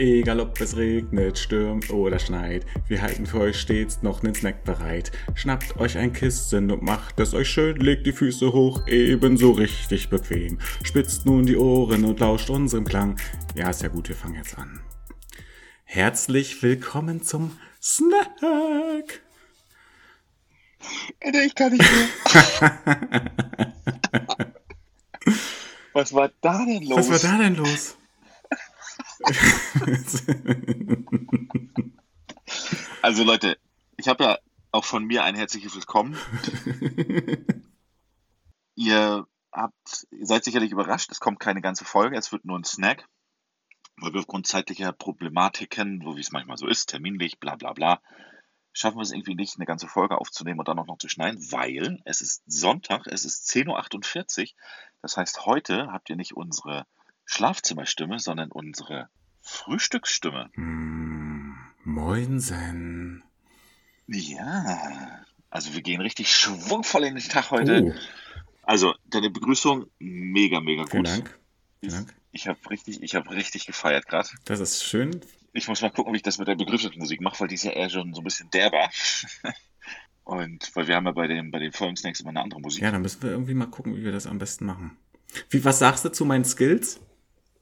Egal ob es regnet, stürmt oder schneit, wir halten für euch stets noch nen Snack bereit. Schnappt euch ein Kissen und macht es euch schön, legt die Füße hoch, ebenso richtig bequem. Spitzt nun die Ohren und lauscht unserem Klang. Ja, ist ja gut, wir fangen jetzt an. Herzlich willkommen zum Snack. Ich kann nicht mehr. Was war da denn los? Was war da denn los? Also Leute, ich habe ja auch von mir ein herzliches Willkommen. ihr habt, ihr seid sicherlich überrascht, es kommt keine ganze Folge, es wird nur ein Snack, weil wir aufgrund zeitlicher Problematiken, so wie es manchmal so ist, terminlich, bla bla bla, schaffen wir es irgendwie nicht, eine ganze Folge aufzunehmen und dann auch noch zu schneiden, weil es ist Sonntag, es ist 10.48 Uhr. Das heißt, heute habt ihr nicht unsere Schlafzimmerstimme, sondern unsere Frühstücksstimme. Mm, moinsen. Ja, also wir gehen richtig schwungvoll in den Tag heute. Oh, Also deine Begrüßung mega, mega gut. vielen Dank. Vielen Dank. Ich habe richtig, ich habe richtig gefeiert gerade. Das ist schön. Ich muss mal gucken, wie ich das mit der Begrüßungsmusik mache, weil die ist ja eher schon so ein bisschen derber. Und weil wir haben ja bei den, bei den Folgensnacks immer eine andere Musik. Ja, dann müssen wir irgendwie mal gucken, wie wir das am besten machen. Wie, was sagst du zu meinen Skills?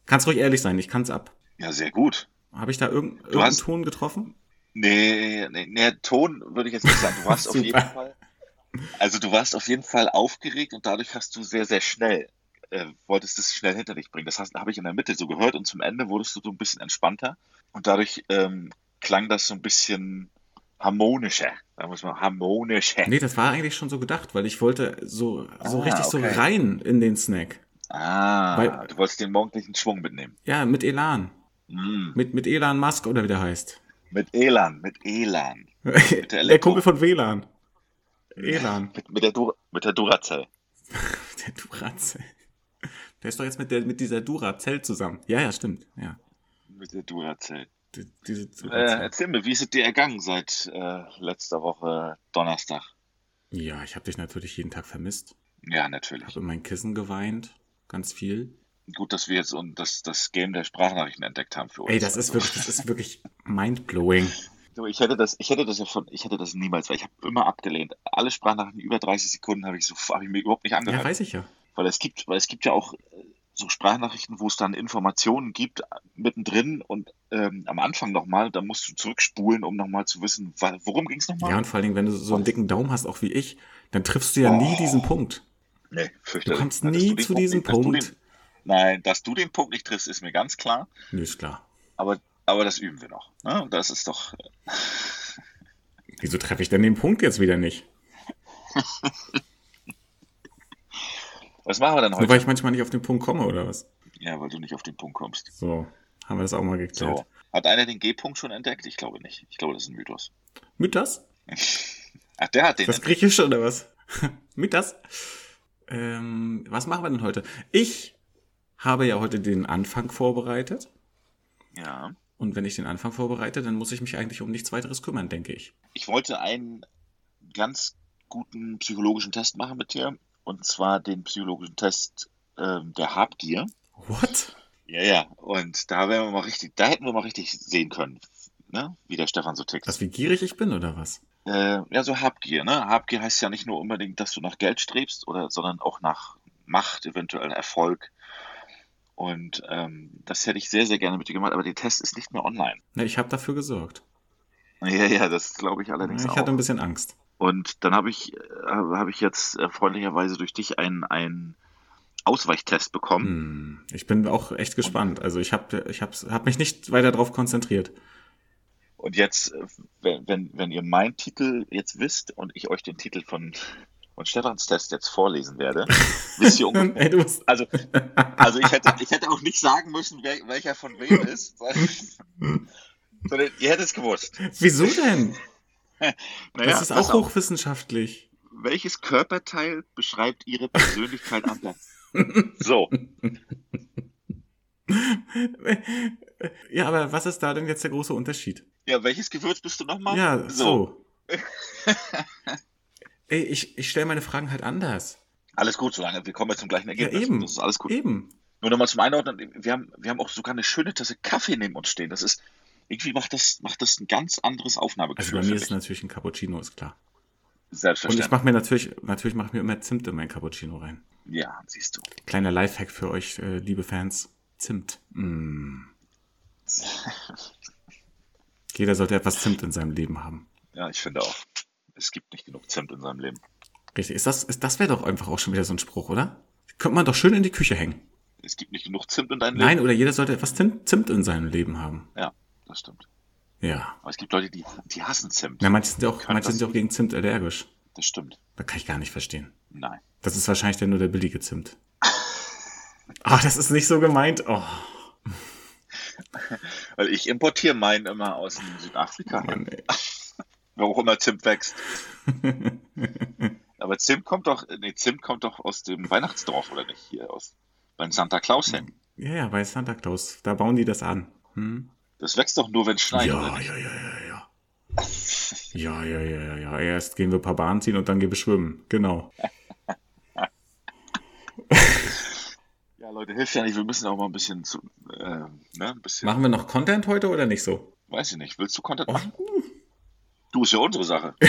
Kannst ruhig ehrlich sein, ich kann's ab. Ja, sehr gut. Habe ich da irgend, irgendeinen hast- Ton getroffen? Nee, nee, nee, Ton würde ich jetzt nicht sagen. Du warst auf jeden Fall, also du warst auf jeden Fall aufgeregt und dadurch hast du sehr, sehr schnell, äh, wolltest es schnell hinter dich bringen. Das hast- habe ich in der Mitte so gehört und zum Ende wurdest du so ein bisschen entspannter und dadurch ähm, klang das so ein bisschen harmonischer. Da muss man harmonischer. Nee, das war eigentlich schon so gedacht, weil ich wollte so, so Ah, richtig so okay. rein in den Snack. Ah, Weil- du wolltest den morgendlichen Schwung mitnehmen. Ja, mit Elan. Mm, Mit, mit Elan Musk oder wie der heißt. mit Elan, mit Elan. der der Elektro- Kumpel von WLAN. Elan. Mit, mit, der, Dur mit der Duracell. Der Duracell. Der ist doch jetzt mit, der, mit dieser Duracell zusammen. Ja, ja, stimmt. Ja. Mit der Duracell. Die, Äh, erzähl mir, wie ist es dir ergangen seit äh, letzter Woche Donnerstag? ja, ich habe dich natürlich jeden Tag vermisst. Ja, natürlich. Habe in mein Kissen geweint. Ganz viel. Gut, dass wir jetzt und das, das Game der Sprachnachrichten entdeckt haben für uns. Ey, das ist wirklich, das ist wirklich mindblowing. Ich hätte das, ich hätte das ja von, ich hätte das niemals, weil ich habe immer abgelehnt. Alle Sprachnachrichten über 30 Sekunden habe ich so, habe ich mir überhaupt nicht Ja, angehört. weiß ich ja. weil es gibt, weil es gibt ja auch äh, so Sprachnachrichten, wo es dann Informationen gibt äh, mittendrin und ähm, am Anfang nochmal, da musst du zurückspulen, um nochmal zu wissen, worum ging es nochmal? Ja, und vor allen Dingen, wenn du so einen dicken Daumen hast, auch wie ich, dann triffst du ja nie Oh. diesen Punkt. Nee, Du fürchterlich. kommst Dass nie du zu diesem dass du Punkt. Nein, dass du den Punkt nicht triffst, ist mir ganz klar. Nö, ist klar. Aber, aber das üben wir noch. Ne? Das ist doch. äh, Wieso treffe ich denn den Punkt jetzt wieder nicht? Was machen wir denn Nur heute? weil ich manchmal nicht auf den Punkt komme, oder was? Ja, weil du nicht auf den Punkt kommst. So, haben wir das auch mal geklärt. So. Hat einer den G-Punkt schon entdeckt? Ich glaube nicht. Ich glaube, das ist ein Mythos. Mythos? Ach, der hat den Das. Griechische oder was? Mythos? Ähm, was machen wir denn heute? Ich habe ja heute den Anfang vorbereitet. Ja. Und wenn ich den Anfang vorbereite, dann muss ich mich eigentlich um nichts weiteres kümmern, denke ich. Ich wollte einen ganz guten psychologischen Test machen mit dir. Und zwar den psychologischen Test ähm, der Habgier. What? Ja, ja. Und da wären wir mal richtig, da hätten wir mal richtig sehen können, ne? wie der Stefan so tickt. Was, wie gierig ich bin, oder was? Äh, ja, so Habgier, ne? Habgier heißt ja nicht nur unbedingt, dass du nach Geld strebst, oder, sondern auch nach Macht, eventuell Erfolg. Und ähm, das hätte ich sehr, sehr gerne mit dir gemacht, aber der Test ist nicht mehr online. Na, ich habe dafür gesorgt. Ja, ja, das glaube ich allerdings Ich auch. hatte ein bisschen Angst. Und dann habe ich, äh, habe ich jetzt äh, freundlicherweise durch dich einen, einen Ausweichtest bekommen. Hm, ich bin auch echt gespannt. Also ich habe ich hab, hab mich nicht weiter darauf konzentriert. Und jetzt, äh, wenn, wenn, wenn ihr meinen Titel jetzt wisst und ich euch den Titel von, von Stefans Test jetzt vorlesen werde, wisst ihr ungefähr. Ey, Also, also ich hätte, ich hätte auch nicht sagen müssen, wer, welcher von wem ist, sondern ihr hättet es gewusst. wieso denn? Naja, das ist auch auf. hochwissenschaftlich. Welches Körperteil beschreibt ihre Persönlichkeit am besten? So, Ja, aber was ist da denn jetzt der große Unterschied? ja, welches Gewürz bist du nochmal? Ja, so. Ey, ich, ich stelle meine Fragen halt anders. Alles gut, solange wir kommen jetzt zum gleichen Ja, Ergebnis. eben. Das ist alles gut. Eben. Nur nochmal zum Einordnen, wir haben, wir haben auch sogar eine schöne Tasse Kaffee neben uns stehen. Das ist, irgendwie macht das, macht das ein ganz anderes Also Aufnahmegefühl. bei mir ist natürlich ein Cappuccino, ist klar. Und ich Selbstverständlich. mache mir natürlich, natürlich mache ich mir immer Zimt in mein Cappuccino rein. Ja, siehst du. Kleiner Lifehack für euch, äh, liebe Fans. Zimt. Mm. Jeder sollte etwas Zimt in seinem Leben haben. Ja, ich finde auch. Es gibt nicht genug Zimt in seinem Leben. Richtig. Ist das, ist, das wäre doch einfach auch schon wieder so ein Spruch, oder? Könnte man doch schön in die Küche hängen. Es gibt nicht genug Zimt in deinem Leben. Nein, oder jeder sollte etwas Zimt, in seinem Leben haben. Ja, das stimmt. Ja. Aber es gibt Leute, die, die hassen Zimt. Na, manche sind ja auch, manche das- sind ja auch gegen Zimt allergisch. Das stimmt. Da kann ich gar nicht verstehen. Nein. Das ist wahrscheinlich dann nur der billige Zimt. Ach, das ist nicht so gemeint. Oh, Weil ich importiere meinen immer aus Südafrika, Mann, ey. Wo auch immer Zimt wächst. Aber Zimt kommt doch, nee, Zimt kommt doch aus dem Weihnachtsdorf, oder nicht? Hier aus beim Santa Claus hängen. Ja, ja, bei Santa Claus. Da bauen die das an. Hm? Das wächst doch nur, wenn es schneit, Ja, ja, ja, ja, ja. Ja, ja, ja, ja, ja. Erst gehen wir ein paar Bahnen ziehen und dann gehen wir schwimmen. Genau. Ja, Leute, hilft ja nicht. Wir müssen auch mal ein bisschen zu, äh, ne, ein bisschen, Machen wir noch Content heute oder nicht so? weiß ich nicht. Willst du Content Oh, machen? Du, ist ja unsere Sache.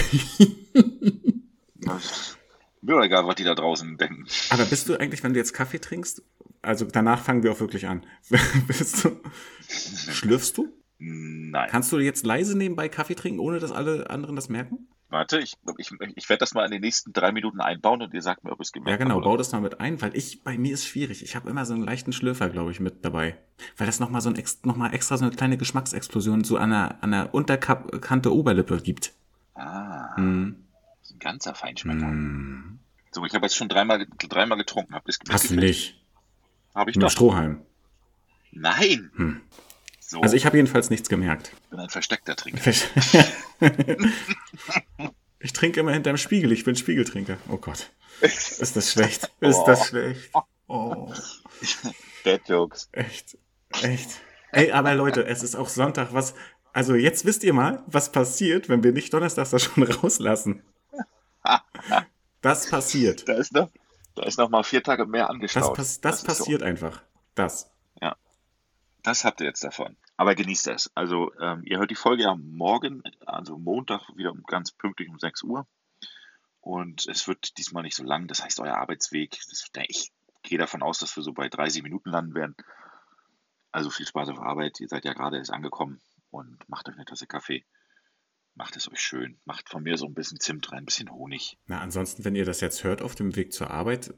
Mir doch egal, was die da draußen denken. aber bist du eigentlich, wenn du jetzt Kaffee trinkst, also danach fangen wir auch wirklich an. bist du, schlürfst du? Nein. Kannst du jetzt leise nebenbei Kaffee trinken, ohne dass alle anderen das merken? Warte, ich, ich, ich werde das mal in den nächsten drei Minuten einbauen und ihr sagt mir, ob es gemerkt Ja, genau, bau das mal mit ein, weil ich, bei mir ist schwierig. Ich habe immer so einen leichten Schlürfer, glaube ich, mit dabei. Weil das nochmal so ein, noch mal extra so eine kleine Geschmacksexplosion so an der, an der Unterkante Oberlippe gibt. Ah, Hm. das ist ein ganzer Feinschmecker. Hm. So, ich habe jetzt schon dreimal, dreimal getrunken. Ihr es Hast du nicht. Habe ich Mit doch. Strohhalm. Nein. Hm. So, Also ich habe jedenfalls nichts gemerkt. bin ein versteckter Trinker. Ich trinke immer hinterm Spiegel. Ich bin Spiegeltrinker. Oh Gott. Ist das schlecht? Ist das schlecht? Oh, Bad Jokes. echt. Echt. Ey, aber Leute, es ist auch Sonntag. Was, also jetzt wisst ihr mal, was passiert, wenn wir nicht donnerstags das schon rauslassen. Das passiert. Da ist noch, da ist noch mal vier Tage mehr Das, angestaut. pass das ist passiert einfach. Das. Das habt ihr jetzt davon. Aber genießt es. Also, ähm, ihr hört die Folge ja morgen, also Montag, wieder ganz pünktlich um 6 Uhr. Und es wird diesmal nicht so lang. Das heißt, euer Arbeitsweg, das, ich gehe davon aus, dass wir so bei 30 Minuten landen werden. Also viel Spaß auf Arbeit. Ihr seid ja gerade erst angekommen und macht euch eine Tasse Kaffee. Macht es euch schön. Macht von mir so ein bisschen Zimt rein, ein bisschen Honig. Na, ansonsten, wenn ihr das jetzt hört auf dem Weg zur Arbeit,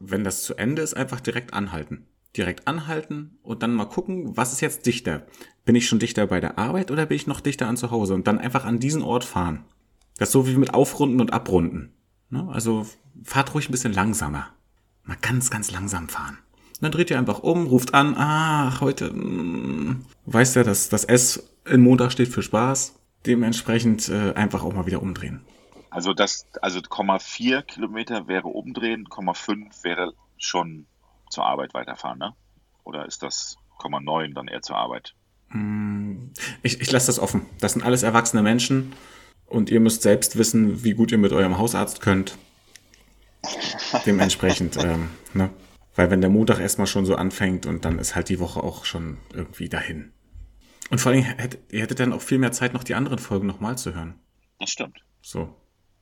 wenn das zu Ende ist, einfach direkt anhalten. Direkt anhalten und dann mal gucken, was ist jetzt dichter? Bin ich schon dichter bei der Arbeit oder bin ich noch dichter an zu Hause? Und dann einfach an diesen Ort fahren. Das ist so wie mit Aufrunden und Abrunden. Ne? Also fahrt ruhig ein bisschen langsamer. Mal ganz, ganz langsam fahren. Dann dreht ihr einfach um, ruft an, ach, heute, mm, weißt ja, dass das S in Montag steht für Spaß. Dementsprechend äh, einfach auch mal wieder umdrehen. Also das, also 0,4 Kilometer wäre umdrehen, 0,5 wäre schon zur Arbeit weiterfahren, ne? Oder ist das 0,9 dann eher zur Arbeit? Ich, ich lasse das offen. Das sind alles erwachsene Menschen und ihr müsst selbst wissen, wie gut ihr mit eurem Hausarzt könnt. Dementsprechend, ähm, ne? Weil wenn der Montag erstmal schon so anfängt und dann ist halt die Woche auch schon irgendwie dahin. Und vor allem, hättet, ihr hättet dann auch viel mehr Zeit, noch die anderen Folgen nochmal zu hören. Das stimmt. So.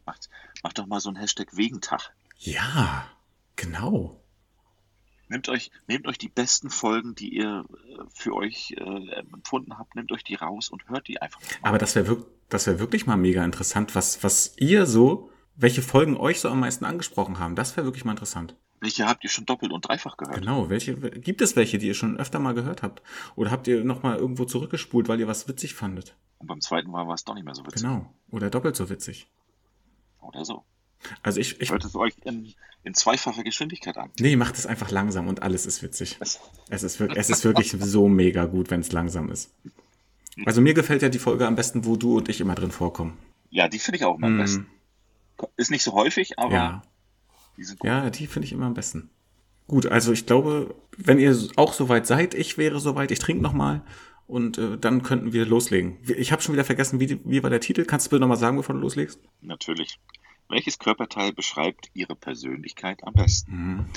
Macht, macht doch mal so ein Hashtag Wegentag. Ja, genau. Nehmt euch, nehmt euch die besten Folgen, die ihr äh, für euch äh, empfunden habt, nehmt euch die raus und hört die einfach mal. Aber das wäre wirk das wär wirklich mal mega interessant, was, was ihr so, welche Folgen euch so am meisten angesprochen haben. Das wäre wirklich mal interessant. Welche habt ihr schon doppelt und dreifach gehört? Genau, welche gibt es welche, die ihr schon öfter mal gehört habt? Oder habt ihr noch mal irgendwo zurückgespult, weil ihr was witzig fandet? Und beim zweiten Mal war es doch nicht mehr so witzig. Genau. Oder doppelt so witzig. Oder so. Also ich, ich Hört es euch in, in zweifacher Geschwindigkeit an. nee, macht es einfach langsam und alles ist witzig. Es ist wirklich, es ist wirklich so mega gut, wenn es langsam ist. Also mir gefällt ja die Folge am besten, wo du und ich immer drin vorkommen. Ja, die finde ich auch immer am Mm, besten. Ist nicht so häufig, aber ja, die sind gut. ja, die finde ich immer am besten. Gut, also ich glaube, wenn ihr auch soweit seid, ich wäre soweit, ich trinke noch mal und äh, dann könnten wir loslegen. Ich habe schon wieder vergessen, wie, wie war der Titel? Kannst du bitte noch mal sagen, bevor du loslegst? Natürlich. Welches Körperteil beschreibt Ihre Persönlichkeit am besten?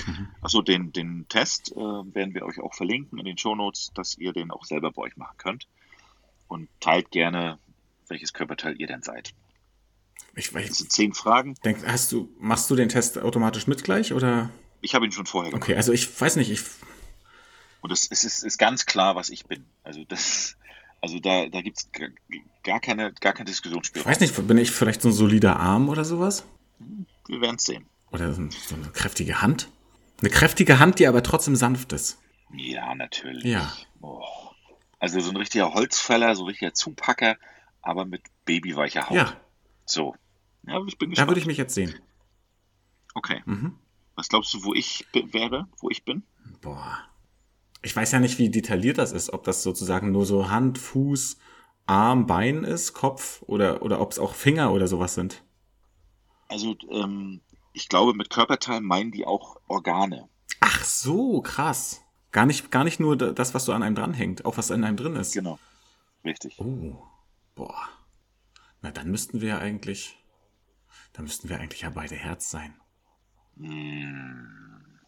Mhm. Achso, den, den Test äh, werden wir euch auch verlinken in den Shownotes, dass ihr den auch selber bei euch machen könnt. Und teilt gerne, welches Körperteil ihr denn seid. Ich Das weiß, sind zehn Fragen. denk, hast du, machst du den Test automatisch mit gleich oder? Ich habe ihn schon vorher gemacht. Okay, also ich weiß nicht, ich, Und es, es ist, ist ganz klar, was ich bin. Also das, also da, da gibt es gar keine, gar kein ich Diskussionsspiel. weiß nicht, bin ich vielleicht so ein solider Arm oder sowas? Wir werden es sehen. Oder so eine kräftige Hand? Eine kräftige Hand, die aber trotzdem sanft ist. Ja, natürlich. Ja. Oh. Also so ein richtiger Holzfäller, so ein richtiger Zupacker, aber mit babyweicher Haut. Ja, So. Ja, ich bin da gespannt. würde ich mich jetzt sehen. Okay. Mhm. Was glaubst du, wo ich wäre, wo ich bin? Boah. Ich weiß ja nicht, wie detailliert das ist, ob das sozusagen nur so Hand, Fuß, Arm, Bein ist, Kopf oder, oder ob es auch Finger oder sowas sind. Also, ähm, ich glaube, mit Körperteilen meinen die auch Organe. Ach so, krass. Gar nicht, gar nicht nur da- das, was so an einem dranhängt, auch was in einem drin ist. Genau. Richtig. Oh, boah. Na, dann müssten wir ja eigentlich, dann müssten wir eigentlich ja beide Herz sein.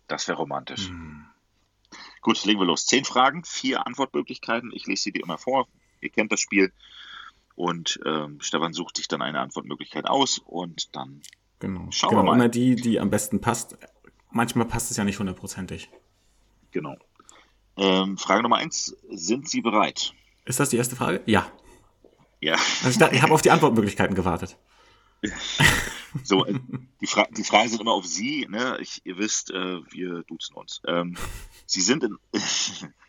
Das wäre romantisch. Hm. Gut, legen wir los. Zehn Fragen, vier Antwortmöglichkeiten. Ich lese sie dir immer vor. Ihr kennt das Spiel. Und ähm, Stefan sucht sich dann eine Antwortmöglichkeit aus und dann Genau. Schauen genau, wir mal. immer die, die am besten passt. Manchmal passt es ja nicht hundertprozentig. Genau. Ähm, Frage Nummer eins. Sind Sie bereit? Ist das die erste Frage? Ja. Ja. Also ich, ich habe auf die Antwortmöglichkeiten gewartet. So, äh, die, Fra die Fragen sind immer auf Sie. Ne? Ich, ihr wisst, äh, wir duzen uns. Ähm, Sie, sind in,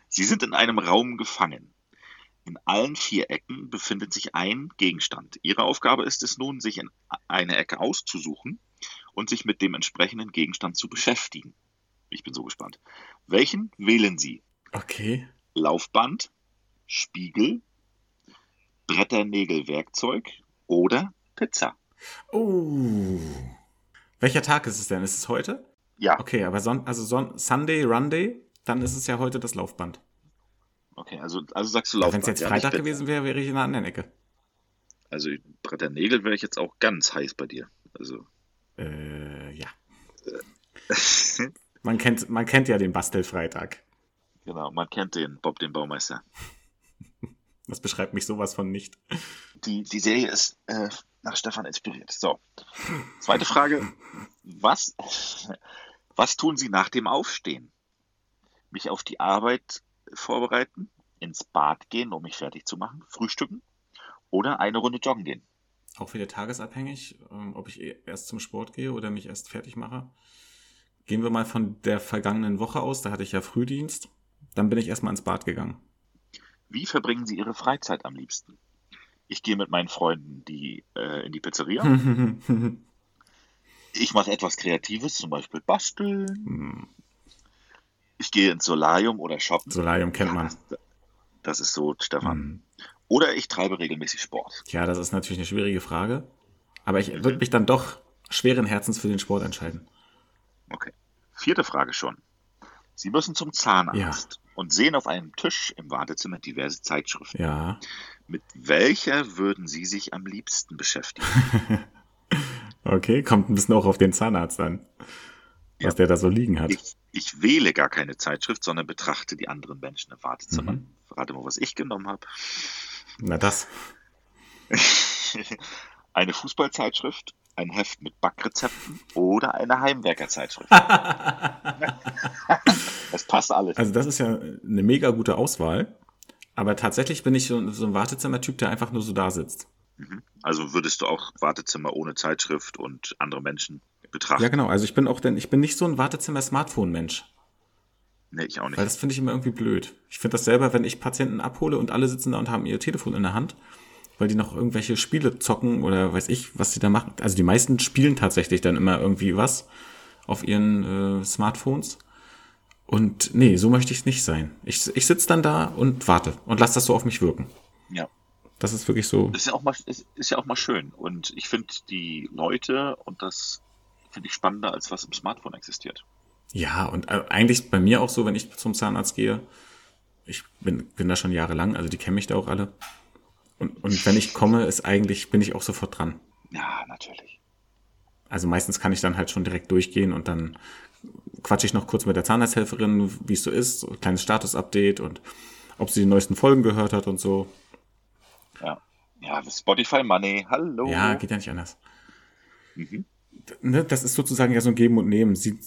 Sie sind in einem Raum gefangen. In allen vier Ecken befindet sich ein Gegenstand. Ihre Aufgabe ist es nun, sich in eine Ecke auszusuchen und sich mit dem entsprechenden Gegenstand zu beschäftigen. Ich bin so gespannt. Welchen wählen Sie? Okay. Laufband, Spiegel, Bretternägelwerkzeug oder Pizza? Oh. Welcher Tag ist es denn? Ist es heute? Ja, Okay, aber son also son Sunday, Runday, dann ist es ja heute das Laufband. okay, also, also sagst du Wenn Laufband. es jetzt ja, Freitag Pizza. gewesen wäre, wäre ich in einer anderen Ecke. Also Bretternägel wäre ich jetzt auch ganz heiß bei dir. Also Äh, ja. Man kennt, man kennt ja den Bastelfreitag. genau, man kennt den Bob, den Baumeister. Das beschreibt mich sowas von nicht. Die, die Serie ist äh, nach Stefan inspiriert. So, zweite Frage. Was, was tun Sie nach dem Aufstehen? Mich auf die Arbeit vorbereiten, ins Bad gehen, um mich fertig zu machen, frühstücken oder eine Runde joggen gehen? Auch wieder tagesabhängig, ähm, ob ich eh erst zum Sport gehe oder mich erst fertig mache. Gehen wir mal von der vergangenen Woche aus, da hatte ich ja Frühdienst. Dann bin ich erstmal ins Bad gegangen. Wie verbringen Sie Ihre Freizeit am liebsten? Ich gehe mit meinen Freunden die, äh, in die Pizzeria. Ich mache etwas Kreatives, zum Beispiel basteln. Ich gehe ins Solarium oder shoppen. Solarium kennt man. Das, das ist so, Stefan. Mhm. Oder ich treibe regelmäßig Sport. Tja, das ist natürlich eine schwierige Frage. Aber ich würde mich dann doch schweren Herzens für den Sport entscheiden. Okay. Vierte Frage schon. Sie müssen zum Zahnarzt und sehen auf einem Tisch im Wartezimmer diverse Zeitschriften. Ja. Mit welcher würden Sie sich am liebsten beschäftigen? Okay, kommt ein bisschen auch auf den Zahnarzt an, was Ja. der da so liegen hat. Ich, ich wähle gar keine Zeitschrift, sondern betrachte die anderen Menschen im Wartezimmer. Mhm. Rate mal, was ich genommen habe. Na das. Eine Fußballzeitschrift, ein Heft mit Backrezepten oder eine Heimwerkerzeitschrift. das passt alles. Also das ist ja eine mega gute Auswahl. Aber tatsächlich bin ich so, so ein Wartezimmer-Typ, der einfach nur so da sitzt. Also würdest du auch Wartezimmer ohne Zeitschrift und andere Menschen betrachten? Ja, genau. Also ich bin auch denn, ich bin nicht so ein Wartezimmer-Smartphone-Mensch. Nee, ich auch nicht. Weil das finde ich immer irgendwie blöd. Ich finde das selber, wenn ich Patienten abhole und alle sitzen da und haben ihr Telefon in der Hand, weil die noch irgendwelche Spiele zocken oder weiß ich, was die da machen. Also die meisten spielen tatsächlich dann immer irgendwie was auf ihren äh, Smartphones. Und nee, so möchte ich nicht sein. Ich, ich sitze dann da und warte und lasse das so auf mich wirken. Ja. Das ist wirklich so. Das ist ja auch mal, ist, ist ja auch mal schön. Und ich finde die Leute und das finde ich spannender, als was im Smartphone existiert. Ja, und äh, eigentlich bei mir auch so, wenn ich zum Zahnarzt gehe. Ich bin, bin da schon jahrelang, also die kennen mich da auch alle. Und, und wenn ich komme, ist eigentlich, bin ich auch sofort dran. Ja, natürlich. Also meistens kann ich dann halt schon direkt durchgehen und dann quatsche ich noch kurz mit der Zahnarzthelferin, wie es so ist, so ein kleines Status-Update und ob sie die neuesten Folgen gehört hat und so. Ja. Ja, Spotify Money, hallo. Ja, geht ja nicht anders. Ne, das ist sozusagen ja so ein Geben und Nehmen. Sie,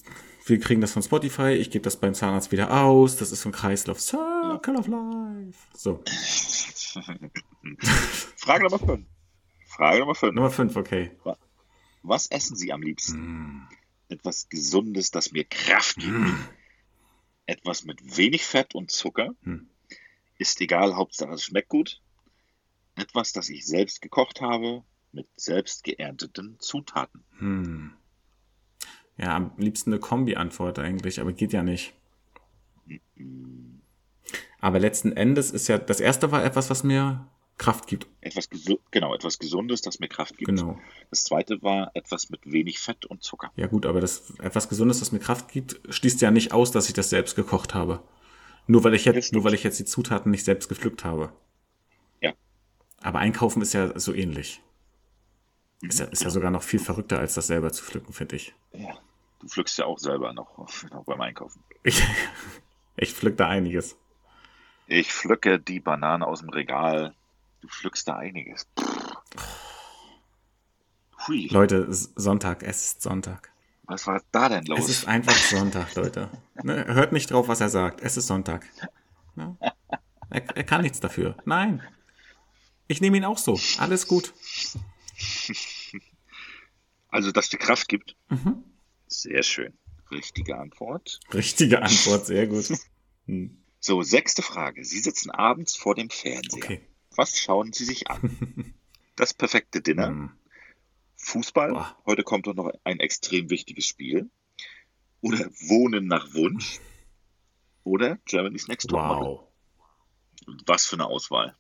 wir kriegen das von Spotify, ich gebe das beim Zahnarzt wieder aus. Das ist so ein Kreislauf. Circle of Life. So, Frage Nummer 5. Frage Nummer 5. Nummer 5, okay. Was essen Sie am liebsten? Mm. Etwas Gesundes, das mir Kraft gibt. Etwas mit wenig Fett und Zucker. Hm. Ist egal, Hauptsache es schmeckt gut. Etwas, das ich selbst gekocht habe, mit selbst geernteten Zutaten. Hm. Ja, am liebsten eine Kombi-Antwort eigentlich, aber geht ja nicht. Aber letzten Endes ist ja, das erste war etwas, was mir Kraft gibt. Etwas genau, etwas Gesundes, das mir Kraft gibt. Genau. Das zweite war etwas mit wenig Fett und Zucker. Ja gut, aber das etwas Gesundes, das mir Kraft gibt, schließt ja nicht aus, dass ich das selbst gekocht habe. Nur weil ich jetzt, nur weil ich jetzt die Zutaten nicht selbst gepflückt habe. Ja. Aber einkaufen ist ja so ähnlich. Ist ja, ist ja sogar noch viel verrückter, als das selber zu pflücken, finde ich. Ja. Du pflückst ja auch selber noch, noch beim Einkaufen. Ich, ich pflück da einiges. Ich pflücke die Banane aus dem Regal. Du pflückst da einiges. Hui, Leute, es Sonntag, es ist Sonntag. was war da denn Es los? ist einfach Sonntag, Leute. Ne, hört nicht drauf, was er sagt. Es ist Sonntag. Ne? Er, er kann nichts dafür. Nein. Ich nehme ihn auch so. Alles gut. Also, dass dir Kraft gibt. Mhm. Sehr schön. Richtige Antwort. Richtige Antwort, sehr gut. Hm, So, sechste Frage. Sie sitzen abends vor dem Fernseher. Okay. Was schauen Sie sich an? Das perfekte Dinner, Hm. Fußball, Boah. heute kommt doch noch ein extrem wichtiges Spiel. Oder Wohnen nach Wunsch. Oder Germany's Next Topmodel. Wow. Was für eine Auswahl.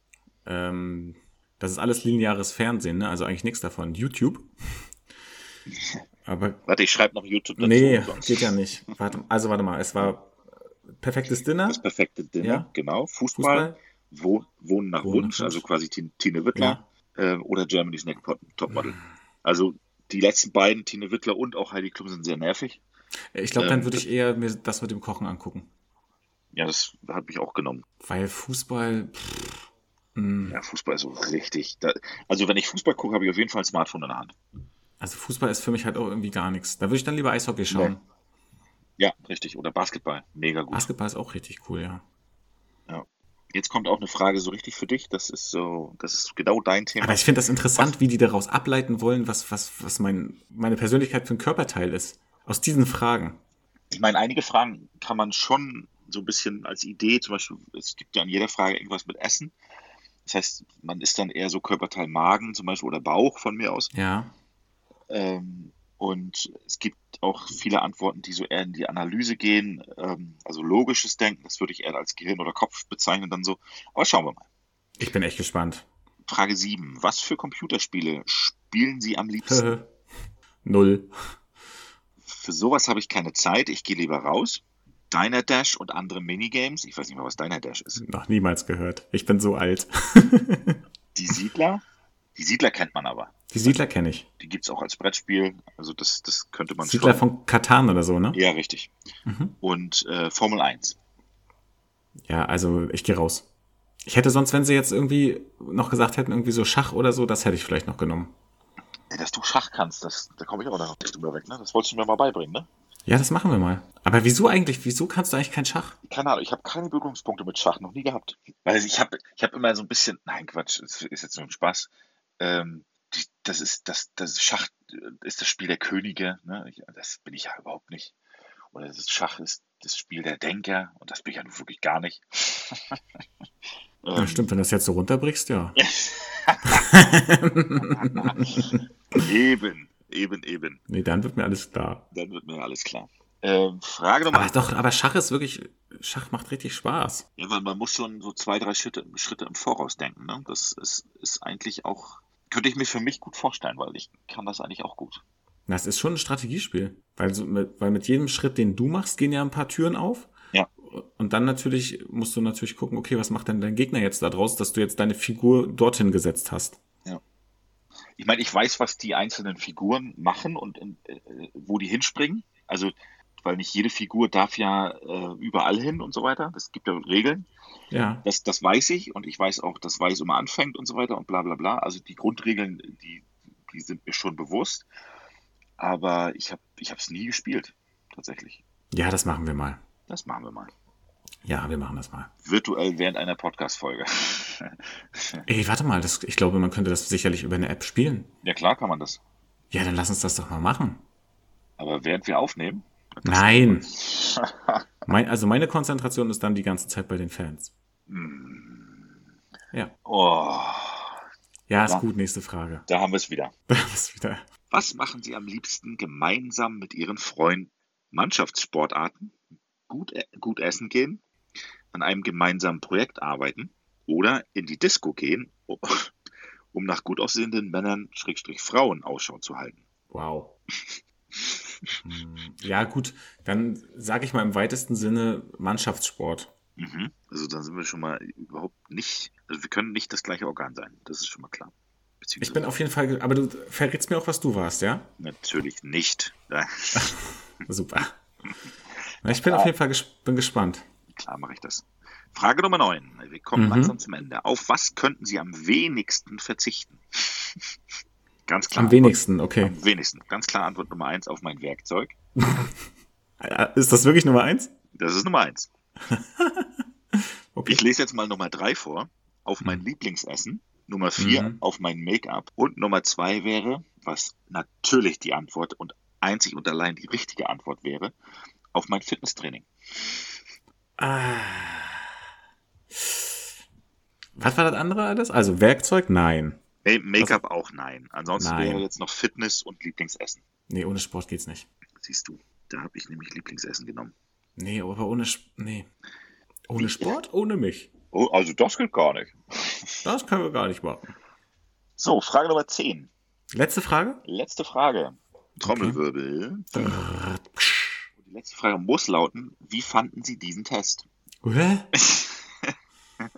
Ähm, das ist alles lineares Fernsehen, ne? Also eigentlich nichts davon. YouTube. Aber Warte, ich schreibe noch YouTube dazu. nee, sonst- geht ja nicht. Warte, also warte mal, es war perfektes Dinner. Das perfekte Dinner, Ja. genau. Fußball, Fußball. Wo, Wohnen nach Wohnen nach Wunsch, also Wunsch. quasi Tine, Wittler äh, oder Germany's Next Top- Topmodel. Also die letzten beiden, Tine Wittler und auch Heidi Klum, sind sehr nervig. Ich glaube, dann Ähm, würde ich eher mir das mit dem Kochen angucken. Ja, das hat mich auch genommen. Weil Fußball. Pff, mh, Ja, Fußball ist so richtig. Da, also wenn ich Fußball gucke, habe ich auf jeden Fall ein Smartphone in der Hand. also Fußball ist für mich halt auch irgendwie gar nichts. Da würde ich dann lieber Eishockey schauen. Ja, richtig. Oder Basketball. Mega gut. Basketball ist auch richtig cool, ja. Jetzt kommt auch eine Frage so richtig für dich. Das ist so, das ist genau dein Thema. Aber ich finde das interessant, wie die daraus ableiten wollen, was, was, was mein, meine Persönlichkeit für ein Körperteil ist. Aus diesen Fragen. Ich meine, einige Fragen kann man schon so ein bisschen als Idee, zum Beispiel, es gibt ja an jeder Frage irgendwas mit Essen. Das heißt, man ist dann eher so Körperteil Magen zum Beispiel oder Bauch von mir aus. Ja. Ähm, und es gibt auch viele Antworten, die so eher in die Analyse gehen, ähm, also logisches Denken, das würde ich eher als Gehirn oder Kopf bezeichnen dann so. Aber schauen wir mal. Ich bin echt gespannt. Frage 7. Was für Computerspiele spielen Sie am liebsten? Null. Für sowas habe ich keine Zeit, ich gehe lieber raus. Diner Dash und andere Minigames. Ich weiß nicht mal, was Diner Dash ist. Noch niemals gehört. Ich bin so alt. Die Siedler. Die Siedler kennt man aber. Die Siedler kenne ich. Die gibt es auch als Brettspiel. Also das, das könnte man Siedler schon. von Katan oder so, ne? Ja, richtig. Mhm. Und äh, Formel 1. Ja, also ich gehe raus. Ich hätte sonst, wenn sie jetzt irgendwie noch gesagt hätten, irgendwie so Schach oder so, das hätte ich vielleicht noch genommen. Ja, dass du Schach kannst, das, da komme ich auch noch nicht drüber weg. Ne? Das wolltest du mir mal beibringen, ne? Ja, das machen wir mal. Aber wieso eigentlich? Wieso kannst du eigentlich kein Schach? Keine Ahnung, ich habe keine Berührungspunkte mit Schach, noch nie gehabt. Weil ich habe ich hab immer so ein bisschen, nein Quatsch, das ist jetzt nur ein Spaß. Ähm, das ist das, das Schach ist das Spiel der Könige, ne? Ich, das bin ich ja überhaupt nicht. Oder das Schach ist das Spiel der Denker und das bin ich ja nun wirklich gar nicht. Ja, stimmt, wenn du das jetzt so runterbrichst, ja. Eben, eben, eben. Nee, dann wird mir alles klar. Dann wird mir alles klar. Ähm, Frage Nummer Aber doch, aber Schach ist wirklich, Schach macht richtig Spaß. Ja, weil man muss schon so zwei, drei Schritte, Schritte im Voraus denken. Ne? Das ist, ist eigentlich auch, könnte ich mir für mich gut vorstellen, weil ich kann das eigentlich auch gut. Das ist schon ein Strategiespiel. Weil, so mit, weil mit jedem Schritt, den du machst, gehen ja ein paar Türen auf. Ja. Und dann natürlich musst du natürlich gucken, okay, was macht denn dein Gegner jetzt da draus, dass du jetzt deine Figur dorthin gesetzt hast? Ich ich meine, ich weiß, was die einzelnen Figuren machen und äh, wo die hinspringen. Also, weil nicht jede Figur darf ja äh, überall hin und so weiter. Das gibt ja Regeln. Ja. Das, das weiß ich und ich weiß auch, dass Weiß immer anfängt und so weiter und bla bla bla. Also die Grundregeln, die, die sind mir schon bewusst. Aber ich habe es nie gespielt, tatsächlich. Ja, das machen wir mal. Das machen wir mal. Ja, wir machen das mal. Virtuell während einer Podcast-Folge. Ey, warte mal, das, ich glaube, man könnte das sicherlich über eine App spielen. Ja, klar kann man das. Ja, dann lass uns das doch mal machen. Aber während wir aufnehmen? Nein. mein, also meine Konzentration ist dann die ganze Zeit bei den Fans. Ja. Oh, Ja, ist gut, nächste Frage. da haben wir es wieder. Das ist wieder. Was machen Sie am liebsten gemeinsam mit Ihren Freunden? Mannschaftssportarten, gut, e- gut essen gehen, an einem gemeinsamen Projekt arbeiten oder in die Disco gehen, um nach gut aussehenden Männern, Schrägstrich Frauen, Ausschau zu halten. Wow. Hm, Ja, gut, dann sage ich mal im weitesten Sinne Mannschaftssport. Mhm. Also dann sind wir schon mal überhaupt nicht, also wir können nicht das gleiche Organ sein, das ist schon mal klar. Ich bin auf jeden Fall, aber du verrätst mir auch, was du warst, ja? Natürlich nicht. Super. Ich bin auf jeden Fall ges bin gespannt. Klar mache ich das. Frage Nummer 9. Wir kommen Mhm. langsam zum Ende. Auf was könnten Sie am wenigsten verzichten? Ganz klar. Am wenigsten, okay. Am wenigsten. Ganz klar Antwort Nummer 1 auf mein Werkzeug. Ist das wirklich Nummer eins? Das ist Nummer 1. Okay. Ich lese jetzt mal Nummer 3 vor. Auf mein Lieblingsessen. Nummer 4 Mhm. auf mein Make-up. Und Nummer 2 wäre, was natürlich die Antwort und einzig und allein die richtige Antwort wäre, auf mein Fitnesstraining. Ah. Was war das andere alles? Also Werkzeug? Nein. Make-up auch nein. Ansonsten Nein. wäre jetzt noch Fitness und Lieblingsessen. Nee, ohne Sport geht's nicht. Siehst du, da habe ich nämlich Lieblingsessen genommen. Nee, aber ohne nee. Ohne Sport? Ohne mich. Oh, also das geht gar nicht. Das können wir gar nicht machen. So, Frage Nummer 10. Letzte Frage? Letzte Frage. Trommelwirbel. Die letzte Frage muss lauten, wie fanden Sie diesen Test? Hä?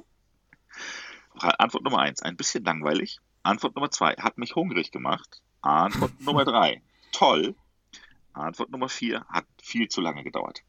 Antwort Nummer 1, ein bisschen langweilig. Antwort Nummer 2, hat mich hungrig gemacht. Antwort Nummer 3, toll. Antwort Nummer 4, hat viel zu lange gedauert.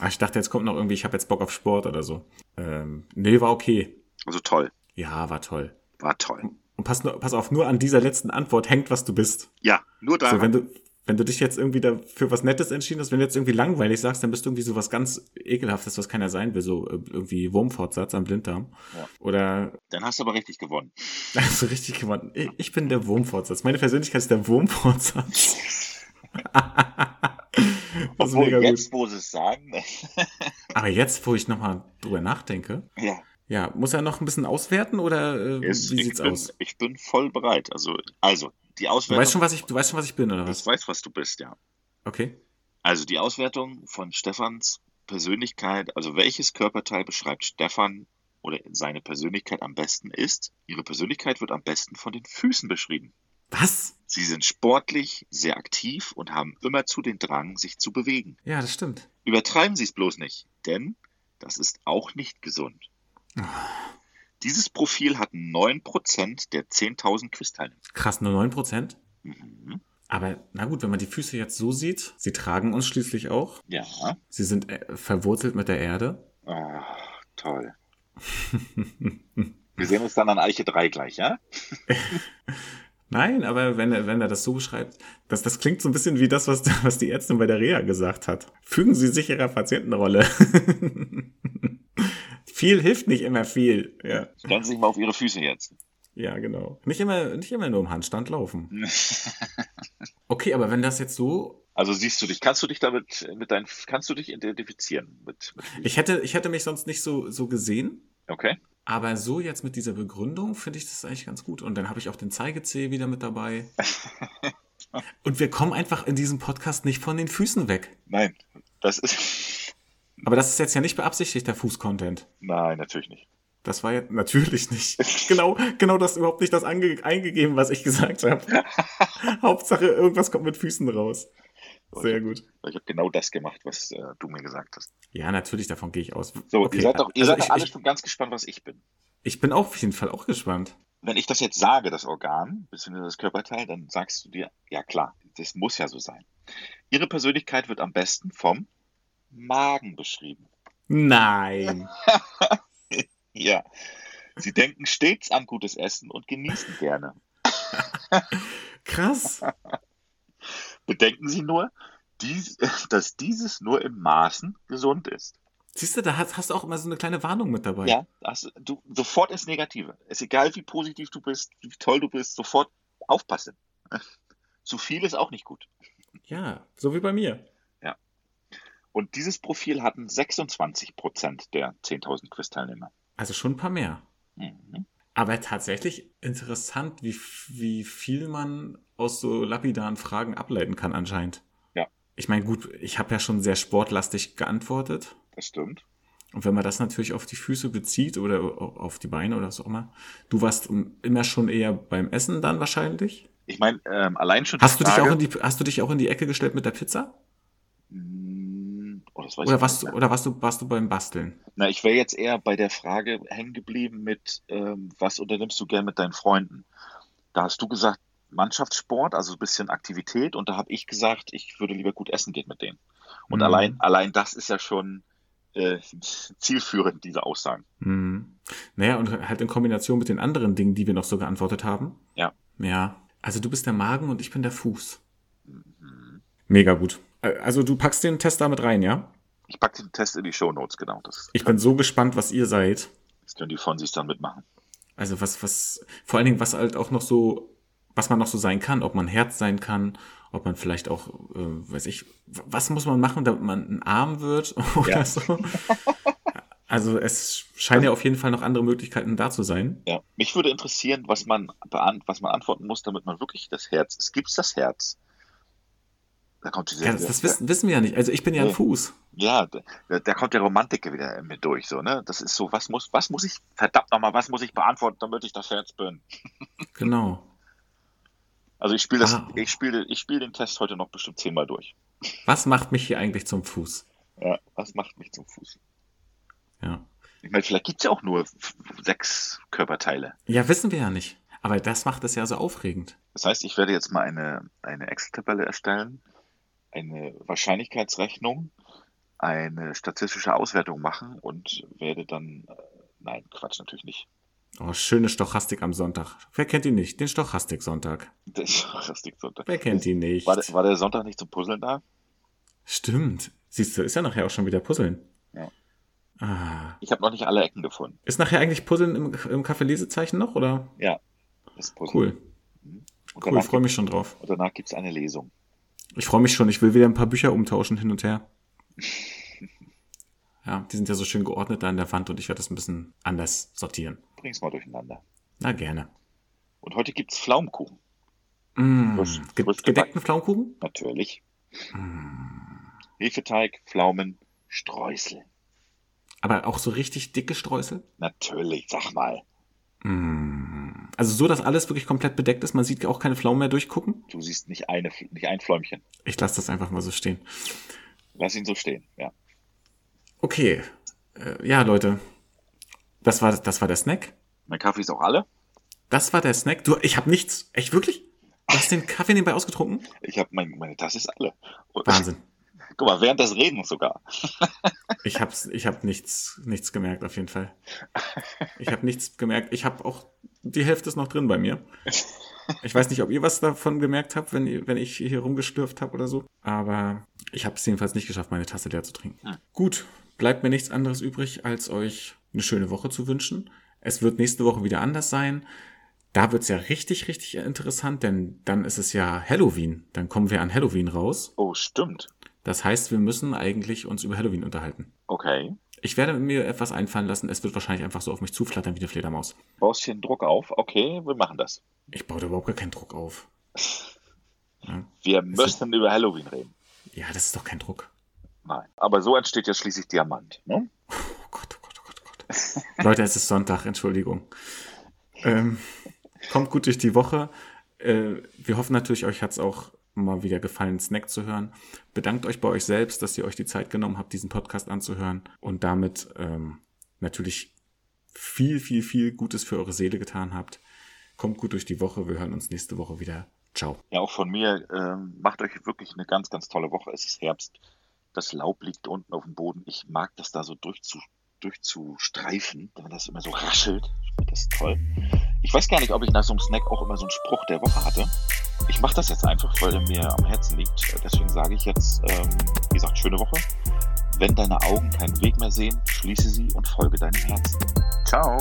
Ah, ich dachte, jetzt kommt noch irgendwie, ich habe jetzt Bock auf Sport oder so. Ähm, nee, war okay. Also toll, Ja, war toll. war toll. Und pass, pass auf, nur an dieser letzten Antwort hängt, was du bist. Ja, nur da. So, wenn du, wenn du dich jetzt irgendwie dafür was Nettes entschieden hast, wenn du jetzt irgendwie langweilig sagst, dann bist du irgendwie so was ganz ekelhaftes, was keiner sein will, so äh, irgendwie Wurmfortsatz am Blinddarm. Ja. Oder Dann hast du aber richtig gewonnen. hast du richtig gewonnen. Ich, bin der Wurmfortsatz. Meine Persönlichkeit ist der Wurmfortsatz. das ist Obwohl, mega jetzt, gut. wo sie es sagen, Aber jetzt, wo ich nochmal drüber nachdenke, ja, ja, muss er noch ein bisschen auswerten oder äh, ist, wie sieht's bin, aus? ich bin voll bereit. Also, also die Du Auswertung. weißt schon, was ich, du weißt schon, was ich bin, oder ich was? weiß, was du bist, ja. Okay. Also die Auswertung von Stefans Persönlichkeit, also welches Körperteil beschreibt Stefan oder seine Persönlichkeit am besten ist? Ihre Persönlichkeit wird am besten von den Füßen beschrieben. Was? Sie sind sportlich, sehr aktiv und haben immerzu den Drang, sich zu bewegen. Ja, das stimmt. Übertreiben Sie es bloß nicht, denn das ist auch nicht gesund. Dieses Profil hat 9% der 10.000 Quizteilnehmer. Krass, nur 9%? Mhm. Aber na gut, wenn man die Füße jetzt so sieht, sie tragen uns schließlich auch. Ja, Sie sind äh, verwurzelt mit der Erde. ah, toll. Wir sehen uns dann an Eiche 3 gleich, ja? Nein, aber wenn er, wenn er das so beschreibt, das, das klingt so ein bisschen wie das, was, was die Ärztin bei der Reha gesagt hat. Fügen Sie sich Ihrer Patientenrolle. viel hilft nicht immer viel. Ja, Stellen Sie sich mal auf Ihre Füße jetzt. ja genau. Nicht immer, nicht immer nur im Handstand laufen. Okay, aber wenn das jetzt so Also siehst du dich, kannst du dich damit mit deinen, kannst du dich identifizieren mit, mit Ich hätte, ich hätte mich sonst nicht so, so gesehen, okay? aber so jetzt mit dieser Begründung finde ich das eigentlich ganz gut. Und dann habe ich auch den Zeigezeh wieder mit dabei. Und wir kommen einfach in diesem Podcast nicht von den Füßen weg. Nein, das ist, Aber das ist jetzt ja nicht beabsichtigter Fuß-Content. nein, natürlich nicht. Das war jetzt natürlich nicht. Genau, genau das überhaupt nicht das eingegeben, was ich gesagt habe. Hauptsache, irgendwas kommt mit Füßen raus. Sehr gut. Ich habe genau das gemacht, was äh, du mir gesagt hast. Ja, natürlich, davon gehe ich aus. So, Okay, ihr seid doch, ihr also seid ich, alle ich, schon ganz gespannt, was ich bin. ich bin auch auf jeden Fall auch gespannt. wenn ich das jetzt sage, das Organ, beziehungsweise das Körperteil, dann sagst du dir, ja klar, das muss ja so sein. Ihre Persönlichkeit wird am besten vom Magen beschrieben. Nein. Ja. Sie denken stets an gutes Essen und genießen gerne. Krass. Bedenken Sie nur, dies, dass dieses nur im Maßen gesund ist. Siehst du, da hast, hast du auch immer so eine kleine Warnung mit dabei. Ja, das, du, sofort ins Negative. Es ist egal, wie positiv du bist, wie toll du bist, sofort aufpassen. Zu viel ist auch nicht gut. Ja, so wie bei mir. Und dieses Profil hatten 26 Prozent der 10.000 Quiz-Teilnehmer. Also schon ein paar mehr. Mhm. Aber tatsächlich interessant, wie, wie viel man aus so lapidaren Fragen ableiten kann anscheinend. Ja. Ich meine, gut, ich habe ja schon sehr sportlastig geantwortet. Das stimmt. Und wenn man das natürlich auf die Füße bezieht oder auf die Beine oder was auch immer, du warst immer schon eher beim Essen dann wahrscheinlich. Ich meine, ähm, allein schon. Hast du, dich auch in die, hast du dich auch in die Ecke gestellt mit der Pizza? Oh, Oder warst, du, oder warst, du, warst du beim Basteln? Na, ich wäre jetzt eher bei der Frage hängen geblieben mit, ähm, was unternimmst du gern mit deinen Freunden? Da hast du gesagt, Mannschaftssport, also ein bisschen Aktivität, und da habe ich gesagt, ich würde lieber gut essen gehen mit denen. Und Mhm. allein, allein das ist ja schon äh, zielführend, diese Aussagen. Mhm. Naja, und halt in Kombination mit den anderen Dingen, die wir noch so geantwortet haben. Ja. Ja. Also du bist der Magen und ich bin der Fuß. Mhm. Mega gut. Äh, Also du packst den Test damit rein, ja? Ich packe den Test in die Shownotes, genau. Das, Ich bin so gespannt, was ihr seid. das können die von sich dann mitmachen. Also was, was, vor allen Dingen, was halt auch noch so, was man noch so sein kann, ob man Herz sein kann, ob man vielleicht auch, äh, weiß ich, was muss man machen, damit man ein Arm wird oder Ja. so. Also es scheinen ja auf jeden Fall noch andere Möglichkeiten da zu sein. Ja. Mich würde interessieren, was man, was man antworten muss, damit man wirklich das Herz, es gibt das Herz. Da kommt diese, Ja, das, das wissen, wissen wir ja nicht. Also ich bin ja ein. Fuß. Ja, da, da kommt der Romantiker wieder mit durch, so, ne? Das ist so, was muss, was muss ich, verdammt nochmal, was muss ich beantworten, damit ich das Herz bin? Genau. Also ich spiele das, Ah. ich spiele, ich spiele den Test heute noch bestimmt zehnmal durch. Was macht mich hier eigentlich zum Fuß? Ja, was macht mich zum Fuß? Ja. Ich meine, vielleicht gibt's ja auch nur sechs Körperteile. Ja, wissen wir ja nicht. Aber das macht es ja so aufregend. Das heißt, ich werde jetzt mal eine, eine Excel-Tabelle erstellen, eine Wahrscheinlichkeitsrechnung, eine statistische Auswertung machen und werde dann, äh, nein, Quatsch, natürlich nicht. Oh, schöne Stochastik am Sonntag. Wer kennt ihn nicht? Den Stochastik-Sonntag. Das, das liegt Sonntag. Wer kennt ihn nicht? War, der- war der Sonntag nicht zum Puzzeln da? Stimmt. Siehst du, ist ja nachher auch schon wieder Puzzeln. Ja. Ah. Ich habe noch nicht alle Ecken gefunden. Ist nachher eigentlich Puzzeln im, im Café-Lesezeichen noch, oder? Puzzle. Cool. Und Cool, danach, freue mich schon drauf. und danach gibt's eine Lesung. Ich freue mich schon. Ich will wieder ein paar Bücher umtauschen hin und her. Ja, die sind ja so schön geordnet da an der Wand und ich werde das ein bisschen anders sortieren. Bring's mal durcheinander. Na, gerne. Und heute gibt's Pflaumenkuchen. Mm, Frisch- ge frisch gedeckten Pflaumenkuchen? Natürlich. Mm. Hefeteig, Pflaumen, Streusel. Aber auch so richtig dicke Streusel? Natürlich, sag mal. Mm. Also so, dass alles wirklich komplett bedeckt ist. Man sieht auch keine Pflaumen mehr durchgucken. Du siehst nicht, eine, nicht ein Fläumchen. Ich lasse das einfach mal so stehen. Lass ihn so stehen, ja. Okay. Äh, ja, Leute. Das war, das war der Snack. Mein Kaffee ist auch alle. Das war der Snack. Du, ich habe nichts. Echt wirklich? Du hast den Kaffee nebenbei ausgetrunken? Ich habe mein, meine Tasse ist alle. Und, Wahnsinn. Guck mal, während des Redens sogar. Ich habe ich hab nichts, nichts gemerkt, auf jeden Fall. Ich habe nichts gemerkt. Ich habe auch, die Hälfte ist noch drin bei mir. Ich weiß nicht, ob ihr was davon gemerkt habt, wenn, wenn ich hier rumgeschlürft habe oder so. Aber ich habe es jedenfalls nicht geschafft, meine Tasse leer zu trinken. Hm. Gut, bleibt mir nichts anderes übrig, als euch eine schöne Woche zu wünschen. Es wird nächste Woche wieder anders sein. Da wird's ja richtig, richtig interessant, denn dann ist es ja Halloween. Dann kommen wir an Halloween raus. Oh, stimmt. Das heißt, wir müssen eigentlich uns über Halloween unterhalten. Okay. Ich werde mir etwas einfallen lassen. Es wird wahrscheinlich einfach so auf mich zuflattern wie eine Fledermaus. Baust hier einen Druck auf. Okay, wir machen das. Ich baue da überhaupt gar keinen Druck auf. Ja, Wir müssen über Halloween reden. ja das ist doch kein Druck. Nein. Aber so entsteht ja schließlich Diamant. Ne? Oh Gott, oh Gott, oh Gott, oh Gott. Leute, es ist Sonntag, Entschuldigung. Ähm, kommt gut durch die Woche. Äh, wir hoffen natürlich, euch hat's auch mal wieder gefallen, Snack zu hören. Bedankt euch bei euch selbst, dass ihr euch die Zeit genommen habt, diesen Podcast anzuhören und damit ähm, natürlich viel, viel, viel Gutes für eure Seele getan habt. Kommt gut durch die Woche. Wir hören uns nächste Woche wieder. Ciao. Ja, auch von mir. Ähm, macht euch wirklich eine ganz, ganz tolle Woche. Es ist Herbst. Das Laub liegt unten auf dem Boden. Ich mag das da so durchzu, durchzustreifen, wenn das immer so raschelt. Das ist toll. Ich weiß gar nicht, ob ich nach so einem Snack auch immer so einen Spruch der Woche hatte. Ich mache das jetzt einfach, weil er mir am Herzen liegt. Deswegen sage ich jetzt, ähm, wie gesagt, schöne Woche. Wenn deine Augen keinen Weg mehr sehen, schließe sie und folge deinem Herzen. Ciao.